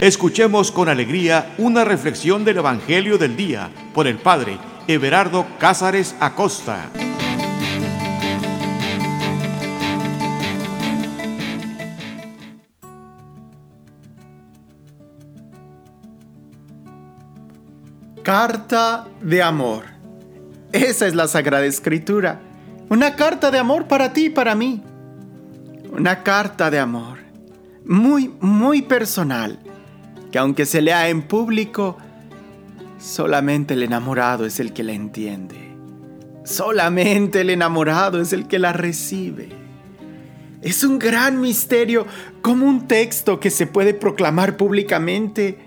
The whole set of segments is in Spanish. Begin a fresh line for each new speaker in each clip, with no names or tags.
Escuchemos con alegría una reflexión del Evangelio del Día por el Padre Everardo Cázares Acosta.
Carta de amor. Esa es la Sagrada Escritura. Una carta de amor para ti y para mí. Una carta de amor. Muy, muy personal que aunque se lea en público, solamente el enamorado es el que la entiende. Solamente el enamorado es el que la recibe. Es un gran misterio cómo un texto que se puede proclamar públicamente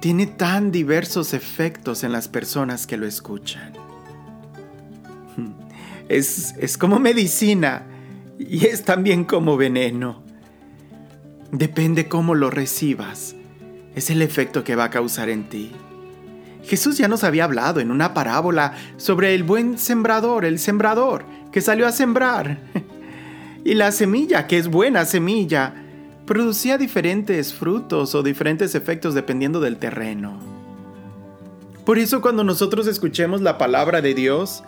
tiene tan diversos efectos en las personas que lo escuchan. Es, es como medicina y es también como veneno. Depende cómo lo recibas es el efecto que va a causar en ti. Jesús ya nos había hablado en una parábola sobre el buen sembrador, el sembrador, que salió a sembrar. y la semilla, que es buena semilla, producía diferentes frutos o diferentes efectos dependiendo del terreno. Por eso cuando nosotros escuchemos la palabra de Dios,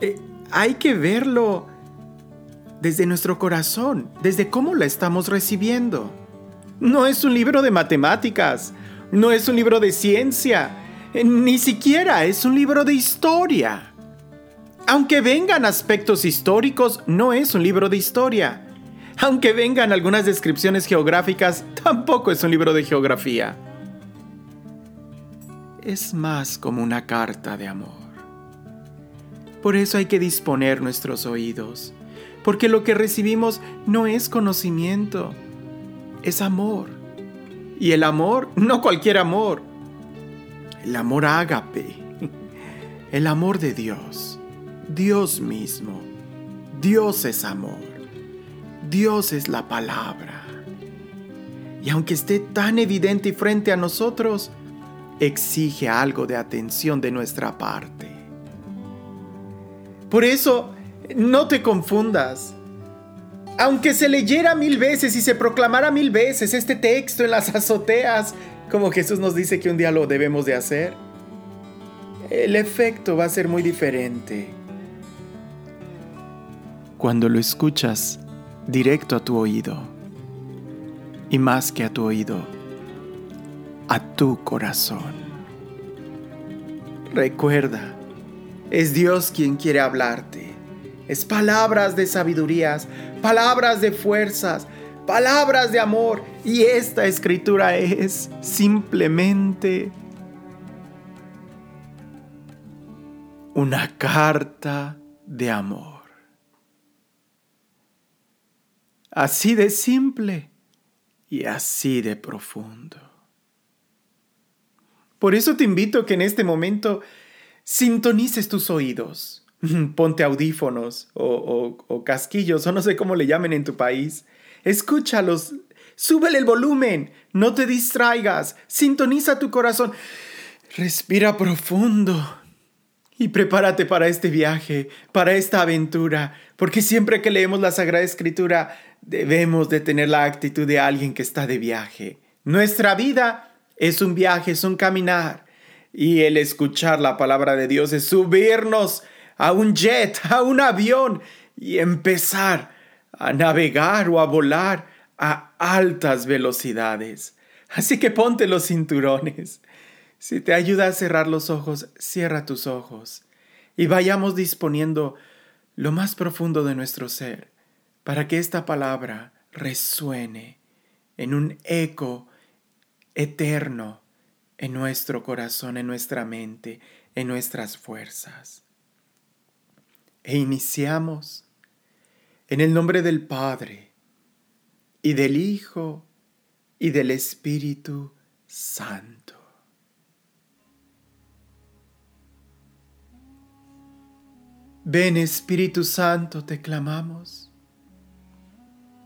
eh, hay que verlo desde nuestro corazón, desde cómo la estamos recibiendo. No es un libro de matemáticas, no es un libro de ciencia, ni siquiera es un libro de historia. Aunque vengan aspectos históricos, no es un libro de historia. Aunque vengan algunas descripciones geográficas, tampoco es un libro de geografía. Es más como una carta de amor. Por eso hay que disponer nuestros oídos, porque lo que recibimos no es conocimiento, es amor. Y el amor, no cualquier amor, el amor ágape, el amor de Dios, Dios mismo. Dios es amor, Dios es la palabra. Y aunque esté tan evidente y frente a nosotros, exige algo de atención de nuestra parte. Por eso, no te confundas aunque se leyera mil veces y se proclamara mil veces este texto en las azoteas, como Jesús nos dice que un día lo debemos de hacer, el efecto va a ser muy diferente. Cuando lo escuchas directo a tu oído, y más que a tu oído, a tu corazón. Recuerda, es Dios quien quiere hablarte es palabras de sabidurías, palabras de fuerzas, palabras de amor. Y esta escritura es simplemente una carta de amor. Así de simple y así de profundo. Por eso te invito a que en este momento sintonices tus oídos ponte audífonos o, casquillos o no sé cómo le llamen en tu país. Escúchalos, súbele el volumen, no te distraigas, sintoniza tu corazón, respira profundo y prepárate para este viaje, para esta aventura, porque siempre que leemos la Sagrada Escritura debemos de tener la actitud de alguien que está de viaje. Nuestra vida es un viaje, es un caminar. Y el escuchar la palabra de Dios es subirnos a un jet, a un avión y empezar a navegar o a volar a altas velocidades. Así que ponte los cinturones. Si te ayuda a cerrar los ojos, cierra tus ojos y vayamos disponiendo lo más profundo de nuestro ser para que esta palabra resuene en un eco eterno en nuestro corazón, en nuestra mente, en nuestras fuerzas. E iniciamos en el nombre del Padre, y del Hijo, y del Espíritu Santo. Ven Espíritu Santo, te clamamos.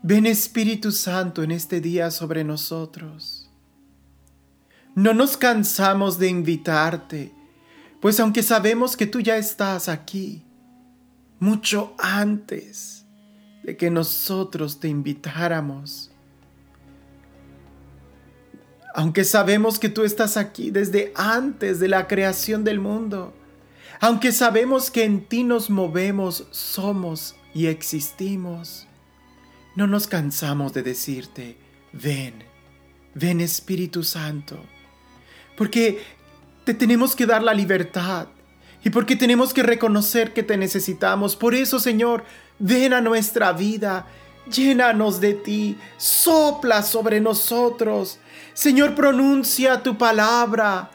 Ven Espíritu Santo en este día sobre nosotros. No nos cansamos de invitarte, pues aunque sabemos que tú ya estás aquí, mucho antes de que nosotros te invitáramos. aunque sabemos que tú estás aquí desde antes de la creación del mundo, aunque sabemos que en ti nos movemos, somos y existimos, no nos cansamos de decirte, ven, ven Espíritu Santo, porque te tenemos que dar la libertad y porque tenemos que reconocer que te necesitamos. Por eso, Señor, ven a nuestra vida, llénanos de ti, sopla sobre nosotros. Señor, pronuncia tu palabra.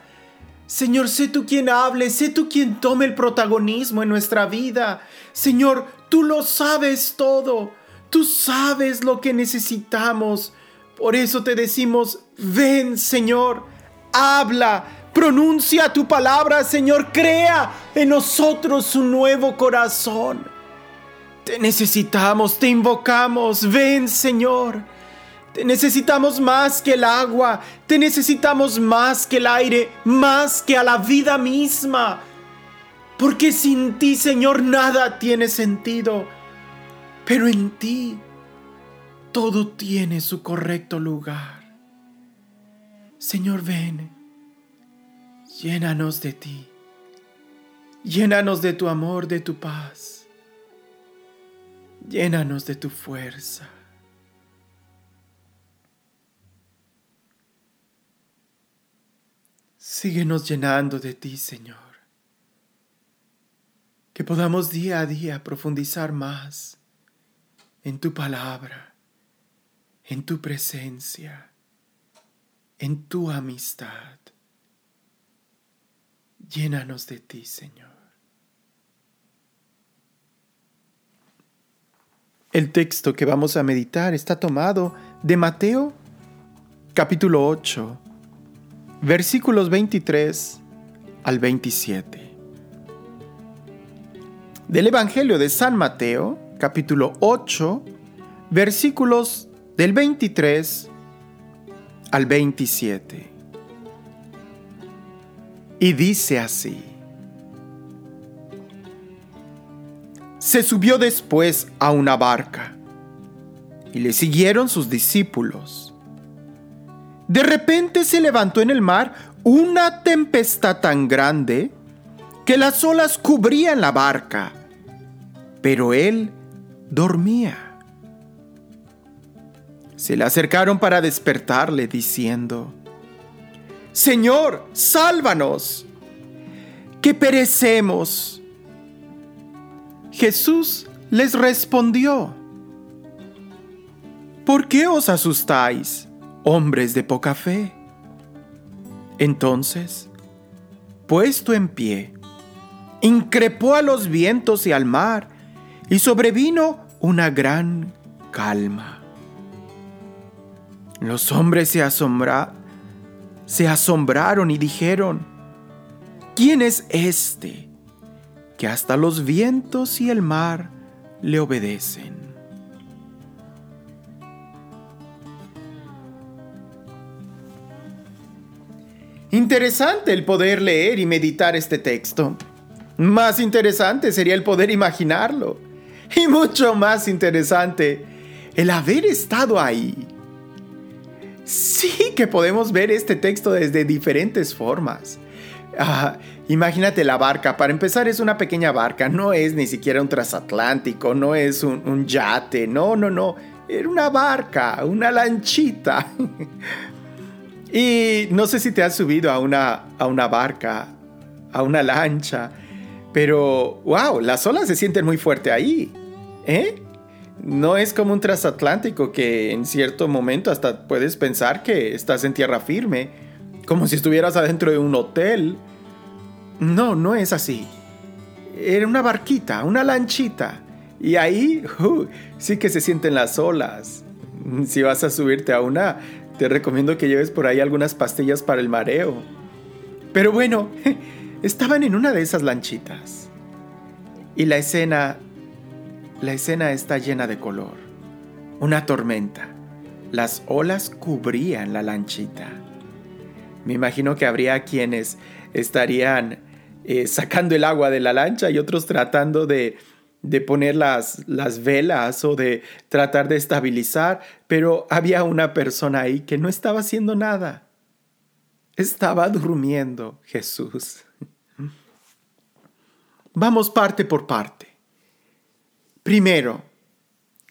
Señor, sé tú quien hable, sé tú quien tome el protagonismo en nuestra vida. Señor, tú lo sabes todo, tú sabes lo que necesitamos. Por eso te decimos, ven Señor, habla, pronuncia tu palabra, Señor, crea en nosotros un nuevo corazón. Te necesitamos, te invocamos, ven Señor. Te necesitamos más que el agua, te necesitamos más que el aire, más que a la vida misma. Porque sin ti, Señor, nada tiene sentido. Pero en ti todo tiene su correcto lugar. Señor, ven, llénanos de ti. Llénanos de tu amor, de tu paz. Llénanos de tu fuerza. Síguenos llenando de ti, Señor. Que podamos día a día profundizar más en tu palabra, en tu presencia, en tu amistad. Llénanos de ti, Señor. El texto que vamos a meditar está tomado de Mateo capítulo 8 versículos 23 al 27. Del Evangelio de San Mateo, capítulo 8, versículos del 23 al 27. Y dice así. Se subió después a una barca y le siguieron sus discípulos. De repente se levantó en el mar una tempestad tan grande que las olas cubrían la barca, pero él dormía. Se le acercaron para despertarle diciendo, Señor, sálvanos, que perecemos. Jesús les respondió, ¿por qué os asustáis? hombres de poca fe. Entonces, puesto en pie, increpó a los vientos y al mar, y sobrevino una gran calma. Los hombres se, asombra, se asombraron y dijeron, ¿quién es este que hasta los vientos y el mar le obedecen? Interesante el poder leer y meditar este texto. Más interesante sería el poder imaginarlo. Y mucho más interesante el haber estado ahí. Sí que podemos ver este texto desde diferentes formas. Imagínate la barca. Para empezar es una pequeña barca. No es ni siquiera un transatlántico. No es un, un yate. No, no, no. Era una barca, una lanchita. Y no sé si te has subido a una, a una barca, a una lancha, pero wow, las olas se sienten muy fuerte ahí. ¿Eh? No es como un transatlántico que en cierto momento hasta puedes pensar que estás en tierra firme, como si estuvieras adentro de un hotel. No, no es así. Era una barquita, una lanchita. Y ahí sí que se sienten las olas. Si vas a subirte a una, te recomiendo que lleves por ahí algunas pastillas para el mareo. Pero bueno, estaban en una de esas lanchitas. Y la escena, la escena está llena de color. Una tormenta. Las olas cubrían la lanchita. Me imagino que habría quienes estarían eh, sacando el agua de la lancha y otros tratando de de poner las, las velas o de tratar de estabilizar, pero había una persona ahí que no estaba haciendo nada. Estaba durmiendo Jesús. Vamos parte por parte. Primero,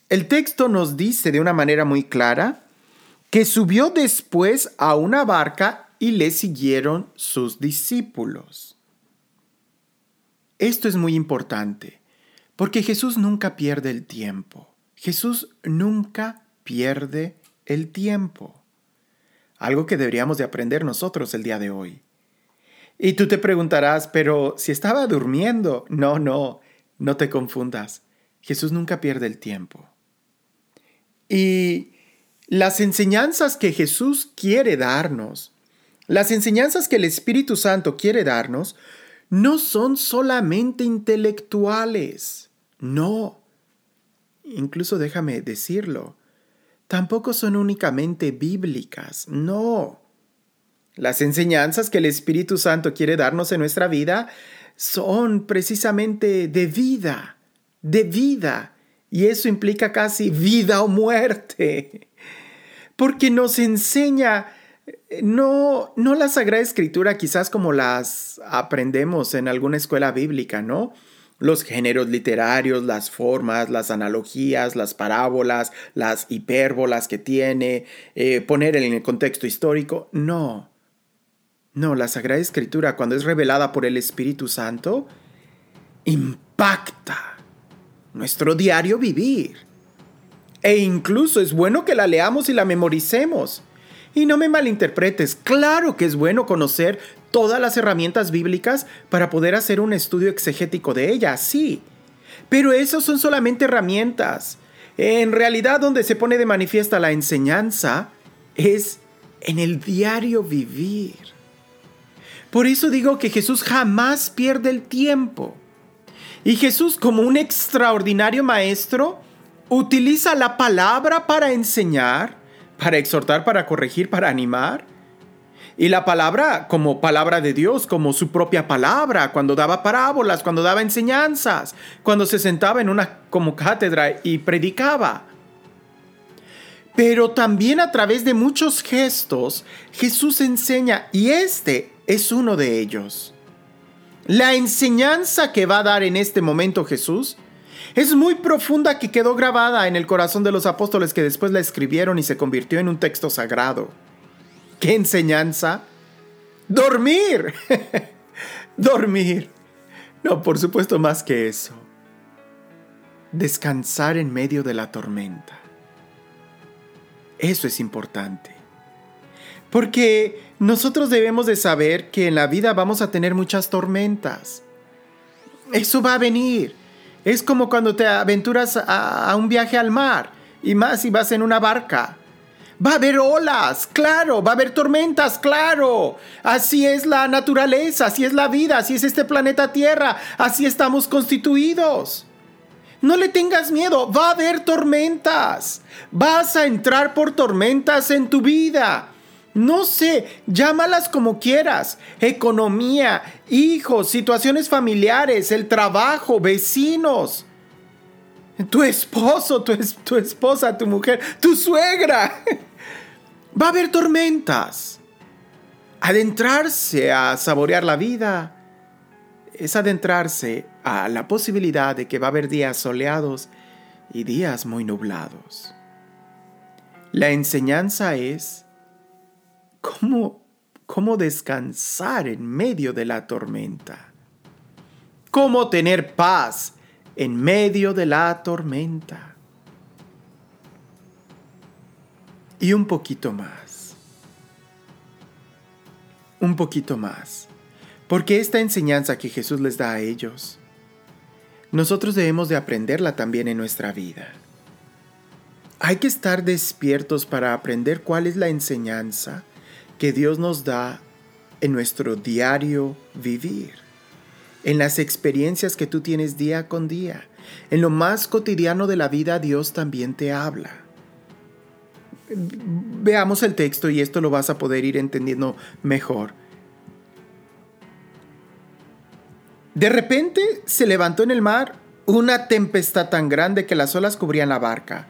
el texto nos dice de una manera muy clara que subió después a una barca y le siguieron sus discípulos. Esto es muy importante, porque Jesús nunca pierde el tiempo. Jesús nunca pierde el tiempo. Algo que deberíamos de aprender nosotros el día de hoy. Y tú te preguntarás, pero si estaba durmiendo, no, no, no te confundas. Jesús nunca pierde el tiempo. Y las enseñanzas que Jesús quiere darnos, las enseñanzas que el Espíritu Santo quiere darnos, no son solamente intelectuales. No. Incluso déjame decirlo. Tampoco son únicamente bíblicas. No. Las enseñanzas que el Espíritu Santo quiere darnos en nuestra vida son precisamente de vida, de vida. Y eso implica casi vida o muerte. Porque nos enseña no, no la Sagrada Escritura quizás como las aprendemos en alguna escuela bíblica, ¿no? Los géneros literarios, las formas, las analogías, las parábolas, las hipérbolas que tiene, eh, poner en el contexto histórico. No. No, la Sagrada Escritura, cuando es revelada por el Espíritu Santo, impacta nuestro diario vivir. E incluso es bueno que la leamos y la memoricemos. Y no me malinterpretes, claro que es bueno conocer todas las herramientas bíblicas para poder hacer un estudio exegético de ellas, sí. Pero eso son solamente herramientas. En realidad donde se pone de manifiesta la enseñanza es en el diario vivir. Por eso digo que Jesús jamás pierde el tiempo. Y Jesús como un extraordinario maestro utiliza la palabra para enseñar, para exhortar, para corregir, para animar. Y la palabra como palabra de Dios, como su propia palabra, cuando daba parábolas, cuando daba enseñanzas, cuando se sentaba en una como cátedra y predicaba. Pero también a través de muchos gestos, Jesús enseña, y este es uno de ellos. La enseñanza que va a dar en este momento Jesús es muy profunda que quedó grabada en el corazón de los apóstoles que después la escribieron y se convirtió en un texto sagrado. ¿Qué enseñanza? Dormir. Dormir. No, por supuesto más que eso. Descansar en medio de la tormenta. Eso es importante. Porque nosotros debemos de saber que en la vida vamos a tener muchas tormentas. Eso va a venir. Es como cuando te aventuras a, un viaje al mar, y más si vas en una barca. Va a haber olas, claro, va a haber tormentas, claro. Así es la naturaleza, así es la vida, así es este planeta Tierra, así estamos constituidos. No le tengas miedo, va a haber tormentas. Vas a entrar por tormentas en tu vida. No sé, llámalas como quieras. Economía, hijos, situaciones familiares, el trabajo, vecinos. Tu esposo, tu, esposa, tu mujer, tu suegra. Va a haber tormentas. Adentrarse a saborear la vida es adentrarse a la posibilidad de que va a haber días soleados y días muy nublados. La enseñanza es ¿Cómo, cómo descansar en medio de la tormenta? ¿Cómo tener paz en medio de la tormenta? Y un poquito más. Un poquito más. Porque esta enseñanza que Jesús les da a ellos, nosotros debemos de aprenderla también en nuestra vida. Hay que estar despiertos para aprender cuál es la enseñanza que Dios nos da en nuestro diario vivir, en las experiencias que tú tienes día con día. En lo más cotidiano de la vida Dios también te habla. Veamos el texto y esto lo vas a poder ir entendiendo mejor. De repente se levantó en el mar una tempestad tan grande que las olas cubrían la barca,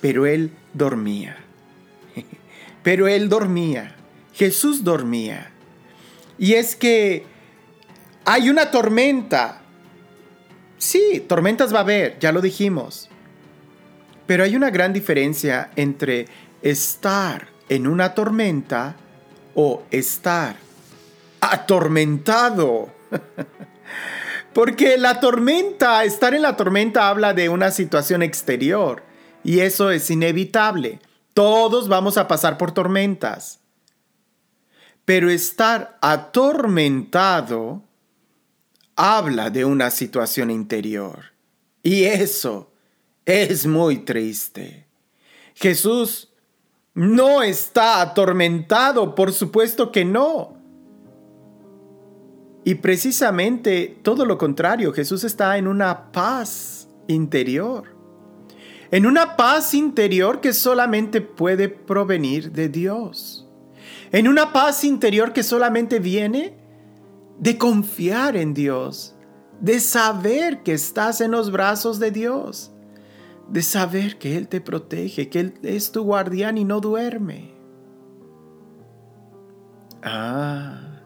pero él dormía. Pero él dormía. Jesús dormía. Y es que hay una tormenta. Sí, tormentas va a haber, ya lo dijimos. Pero hay una gran diferencia entre estar en una tormenta o estar atormentado. Porque la tormenta, estar en la tormenta habla de una situación exterior y eso es inevitable. Todos vamos a pasar por tormentas. Pero estar atormentado habla de una situación interior. Y eso es muy triste. Jesús no está atormentado, por supuesto que no. Y precisamente todo lo contrario, Jesús está en una paz interior. En una paz interior que solamente puede provenir de Dios. En una paz interior que solamente viene de confiar en Dios, de saber que estás en los brazos de Dios, de saber que Él te protege, que Él es tu guardián y no duerme. Ah,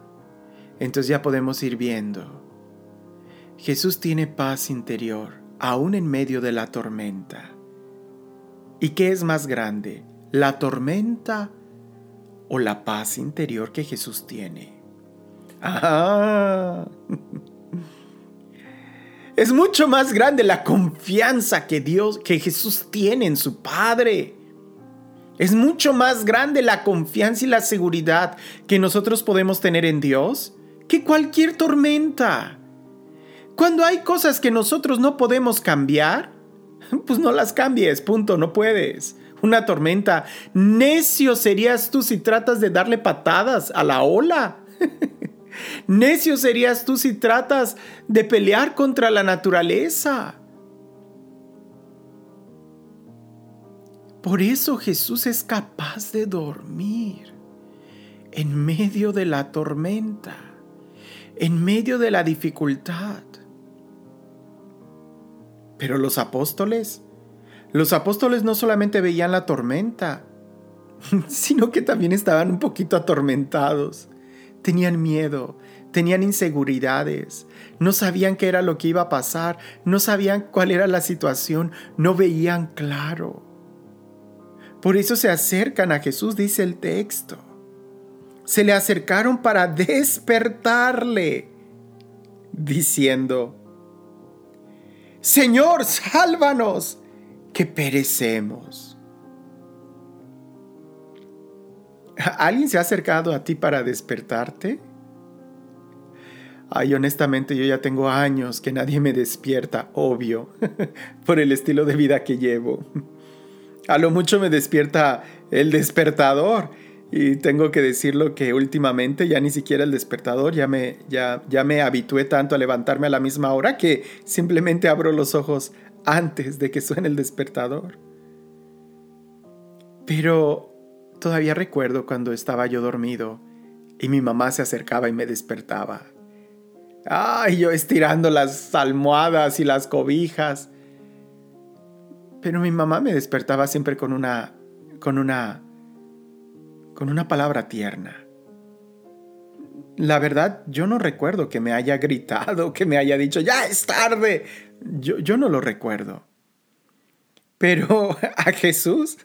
entonces ya podemos ir viendo. Jesús tiene paz interior, aún en medio de la tormenta. ¿Y qué es más grande, la tormenta o la paz interior que Jesús tiene? Ah. Es mucho más grande la confianza que Dios, que Jesús tiene en su Padre. Es mucho más grande la confianza y la seguridad que nosotros podemos tener en Dios que cualquier tormenta. Cuando hay cosas que nosotros no podemos cambiar, pues no las cambies, punto, no puedes. Una tormenta. Necio serías tú si tratas de darle patadas a la ola. Necio serías tú si tratas de pelear contra la naturaleza. Por eso Jesús es capaz de dormir en medio de la tormenta, en medio de la dificultad. Pero los apóstoles, los apóstoles no solamente veían la tormenta, sino que también estaban un poquito atormentados. Tenían miedo, tenían inseguridades, no sabían qué era lo que iba a pasar, no sabían cuál era la situación, no veían claro. Por eso se acercan a Jesús, dice el texto. Se le acercaron para despertarle, diciendo, Señor, sálvanos, que perecemos. ¿Alguien se ha acercado a ti para despertarte? Ay, honestamente yo ya tengo años que nadie me despierta, obvio, por el estilo de vida que llevo. A lo mucho me despierta el despertador y tengo que decirlo que últimamente ya ni siquiera el despertador, ya me, ya, ya me habitué tanto a levantarme a la misma hora que simplemente abro los ojos antes de que suene el despertador. Pero todavía recuerdo cuando estaba yo dormido y mi mamá se acercaba y me despertaba. Ay, yo estirando las almohadas y las cobijas. Pero mi mamá me despertaba siempre con una con una con una palabra tierna. La verdad, yo no recuerdo que me haya gritado, que me haya dicho, ya es tarde. Yo, yo no lo recuerdo. Pero a Jesús,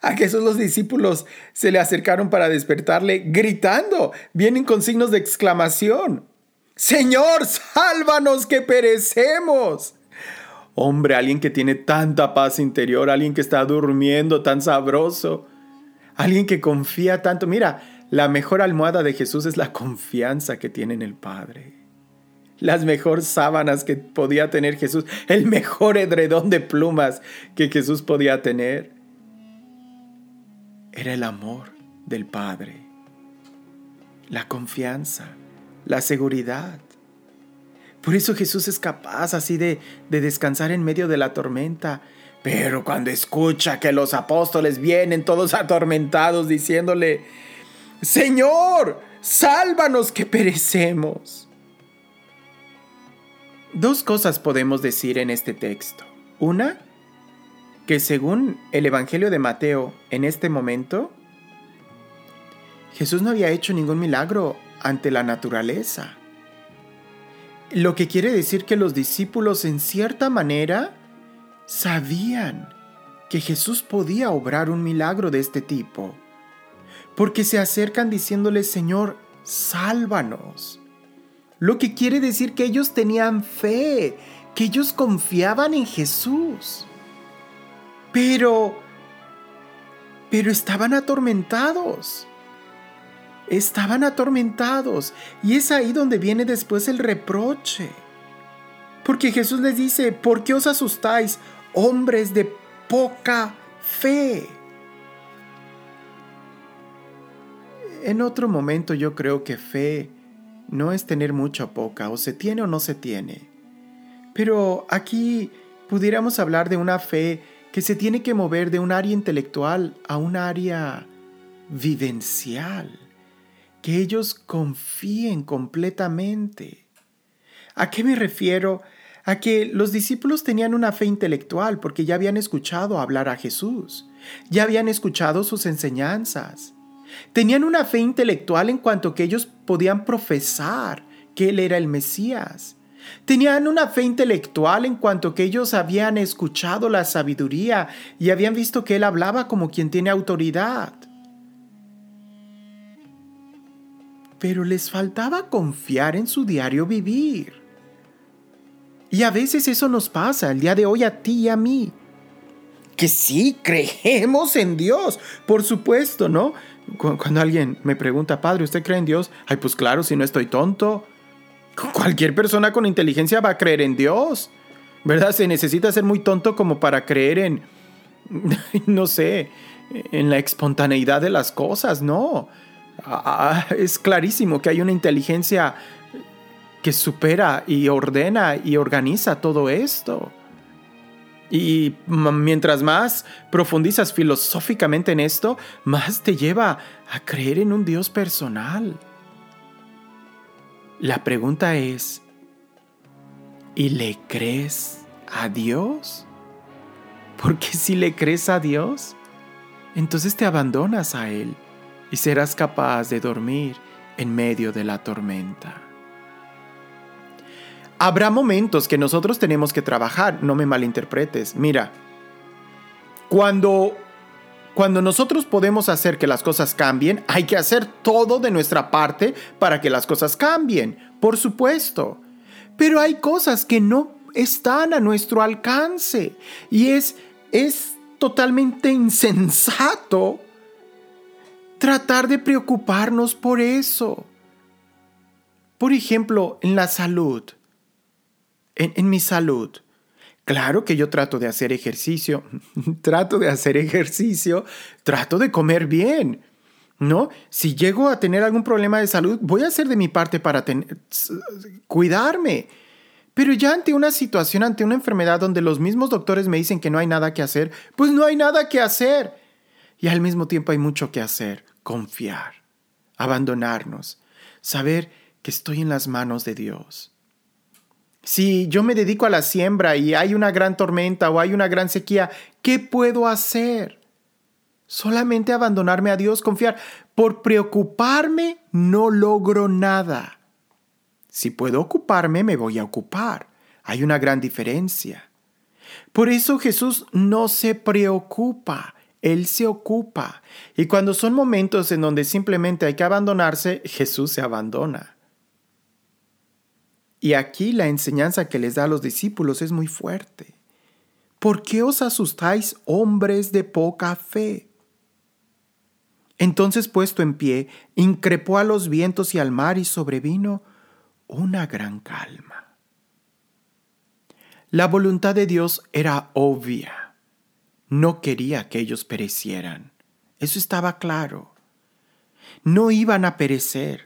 a Jesús los discípulos se le acercaron para despertarle gritando. Vienen con signos de exclamación. Señor, sálvanos que perecemos. Hombre, alguien que tiene tanta paz interior, alguien que está durmiendo tan sabroso, alguien que confía tanto. Mira, la mejor almohada de Jesús es la confianza que tiene en el Padre. Las mejores sábanas que podía tener Jesús, el mejor edredón de plumas que Jesús podía tener, era el amor del Padre, la confianza la seguridad. Por eso Jesús es capaz así de, de descansar en medio de la tormenta. Pero cuando escucha que los apóstoles vienen todos atormentados diciéndole, Señor, sálvanos que perecemos. Dos cosas podemos decir en este texto. Una, que según el Evangelio de Mateo, en este momento, Jesús no había hecho ningún milagro ante la naturaleza. Lo que quiere decir que los discípulos en cierta manera sabían que Jesús podía obrar un milagro de este tipo, porque se acercan diciéndole, Señor, sálvanos. Lo que quiere decir que ellos tenían fe, que ellos confiaban en Jesús. Pero, pero estaban atormentados. Estaban atormentados. Y es ahí donde viene después el reproche. Porque Jesús les dice, ¿por qué os asustáis, hombres de poca fe? En otro momento yo creo que fe no es tener mucha o poca, o se tiene o no se tiene. Pero aquí pudiéramos hablar de una fe que se tiene que mover de un área intelectual a un área vivencial, que ellos confíen completamente. ¿A qué me refiero? A que los discípulos tenían una fe intelectual porque ya habían escuchado hablar a Jesús, ya habían escuchado sus enseñanzas, Tenían una fe intelectual en cuanto que ellos podían profesar que Él era el Mesías. Tenían una fe intelectual en cuanto que ellos habían escuchado la sabiduría y habían visto que Él hablaba como quien tiene autoridad. Pero les faltaba confiar en su diario vivir. Y a veces eso nos pasa el día de hoy a ti y a mí. Que sí, creemos en Dios, por supuesto, ¿no? Cuando alguien me pregunta, padre, ¿usted cree en Dios? Ay, pues claro, si no estoy tonto. Cualquier persona con inteligencia va a creer en Dios. ¿Verdad? Se necesita ser muy tonto como para creer en, no sé, en la espontaneidad de las cosas, no. Ah, es clarísimo que hay una inteligencia que supera y ordena y organiza todo esto. Y mientras más profundizas filosóficamente en esto, más te lleva a creer en un Dios personal. La pregunta es, ¿y le crees a Dios? Porque si le crees a Dios, entonces te abandonas a Él y serás capaz de dormir en medio de la tormenta. Habrá momentos que nosotros tenemos que trabajar, no me malinterpretes. Mira, cuando cuando nosotros podemos hacer que las cosas cambien, hay que hacer todo de nuestra parte para que las cosas cambien, por supuesto. Pero hay cosas que no están a nuestro alcance y es es totalmente insensato tratar de preocuparnos por eso. Por ejemplo, en la salud en, mi salud. Claro que yo trato de hacer ejercicio, trato de hacer ejercicio, trato de comer bien. ¿No? Si llego a tener algún problema de salud, voy a hacer de mi parte para cuidarme. Pero ya ante una situación, ante una enfermedad donde los mismos doctores me dicen que no hay nada que hacer, pues no hay nada que hacer. Y al mismo tiempo hay mucho que hacer. Confiar, abandonarnos, saber que estoy en las manos de Dios. Si yo me dedico a la siembra y hay una gran tormenta o hay una gran sequía, ¿qué puedo hacer? Solamente abandonarme a Dios, confiar. Por preocuparme no logro nada. Si puedo ocuparme, me voy a ocupar. Hay una gran diferencia. Por eso Jesús no se preocupa, Él se ocupa. Y cuando son momentos en donde simplemente hay que abandonarse, Jesús se abandona. Y aquí la enseñanza que les da a los discípulos es muy fuerte. ¿Por qué os asustáis, hombres de poca fe? Entonces, puesto en pie, increpó a los vientos y al mar y sobrevino una gran calma. La voluntad de Dios era obvia. No quería que ellos perecieran. Eso estaba claro. No iban a perecer.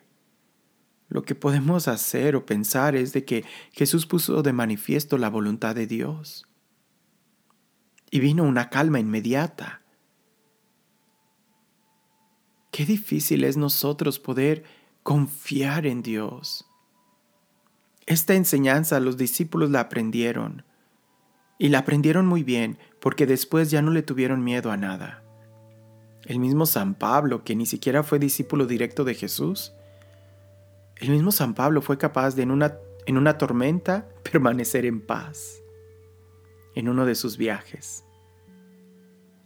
Lo que podemos hacer o pensar es de que Jesús puso de manifiesto la voluntad de Dios. Y vino una calma inmediata. Qué difícil es nosotros poder confiar en Dios. Esta enseñanza los discípulos la aprendieron. Y la aprendieron muy bien porque después ya no le tuvieron miedo a nada. El mismo San Pablo, que ni siquiera fue discípulo directo de Jesús, El mismo San Pablo fue capaz de en una, en una tormenta permanecer en paz en uno de sus viajes.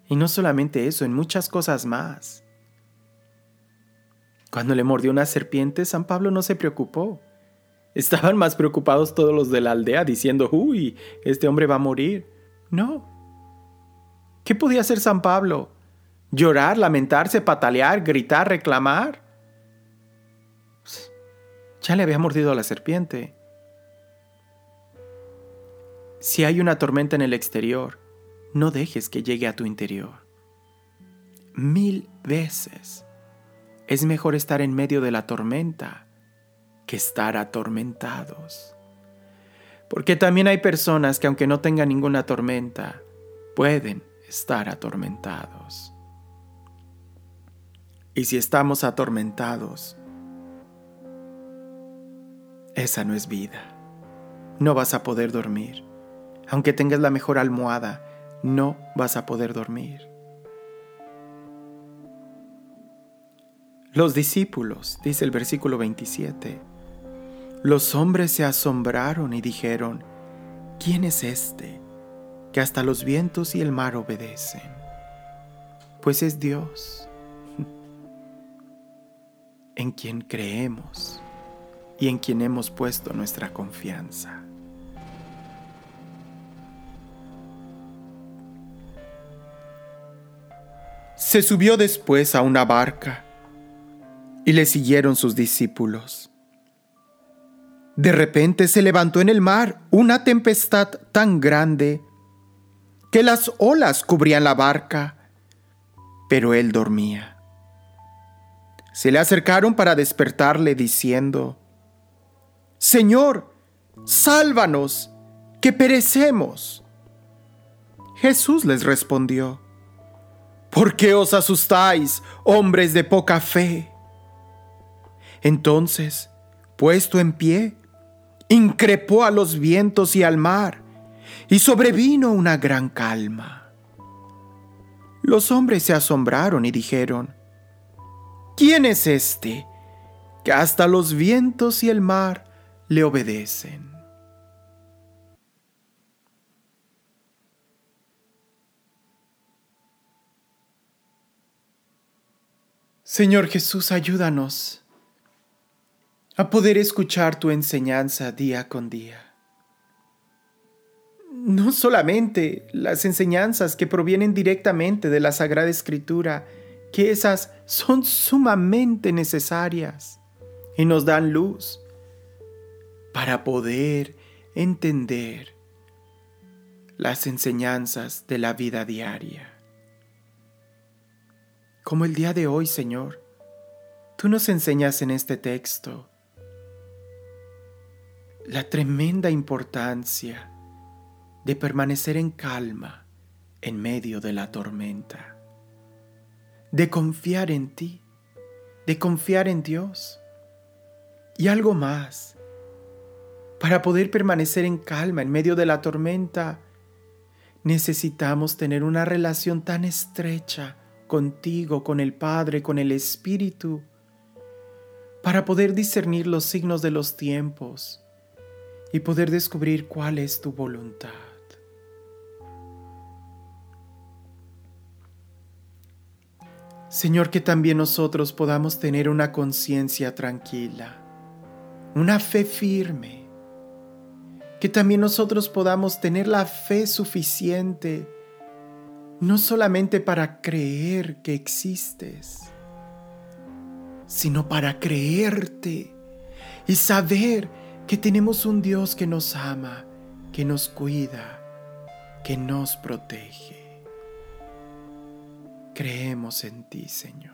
Y no solamente eso, en muchas cosas más. Cuando le mordió una serpiente, San Pablo no se preocupó. Estaban más preocupados todos los de la aldea diciendo, uy, este hombre va a morir. No. ¿Qué podía hacer San Pablo? ¿Llorar, lamentarse, patalear, gritar, reclamar? Ya le había mordido a la serpiente. Si hay una tormenta en el exterior, no dejes que llegue a tu interior. Mil veces es mejor estar en medio de la tormenta que estar atormentados. Porque también hay personas que aunque no tengan ninguna tormenta, pueden estar atormentados. Y si estamos atormentados, esa no es vida. No vas a poder dormir. Aunque tengas la mejor almohada, no vas a poder dormir. Los discípulos, dice el versículo 27, los hombres se asombraron y dijeron, ¿quién es este que hasta los vientos y el mar obedecen? Pues es Dios en quien creemos y en quien hemos puesto nuestra confianza. Se subió después a una barca y le siguieron sus discípulos. De repente se levantó en el mar una tempestad tan grande que las olas cubrían la barca, pero él dormía. Se le acercaron para despertarle diciendo, Señor, sálvanos, que perecemos. Jesús les respondió, ¿por qué os asustáis, hombres de poca fe? Entonces, puesto en pie, increpó a los vientos y al mar, y sobrevino una gran calma. Los hombres se asombraron y dijeron, ¿quién es este que hasta los vientos y el mar le obedecen? Señor Jesús, ayúdanos a poder escuchar tu enseñanza día con día. No solamente las enseñanzas que provienen directamente de la Sagrada Escritura, que esas son sumamente necesarias y nos dan luz para poder entender las enseñanzas de la vida diaria. Como el día de hoy, Señor, tú nos enseñas en este texto la tremenda importancia de permanecer en calma en medio de la tormenta, de confiar en ti, de confiar en Dios. Y algo más, para poder permanecer en calma en medio de la tormenta, necesitamos tener una relación tan estrecha contigo, con el Padre, con el Espíritu, para poder discernir los signos de los tiempos y poder descubrir cuál es tu voluntad. Señor, que también nosotros podamos tener una conciencia tranquila, una fe firme, que también nosotros podamos tener la fe suficiente, no solamente para creer que existes, sino para creerte y saber que tenemos un Dios que nos ama, que nos cuida, que nos protege. Creemos en ti, Señor.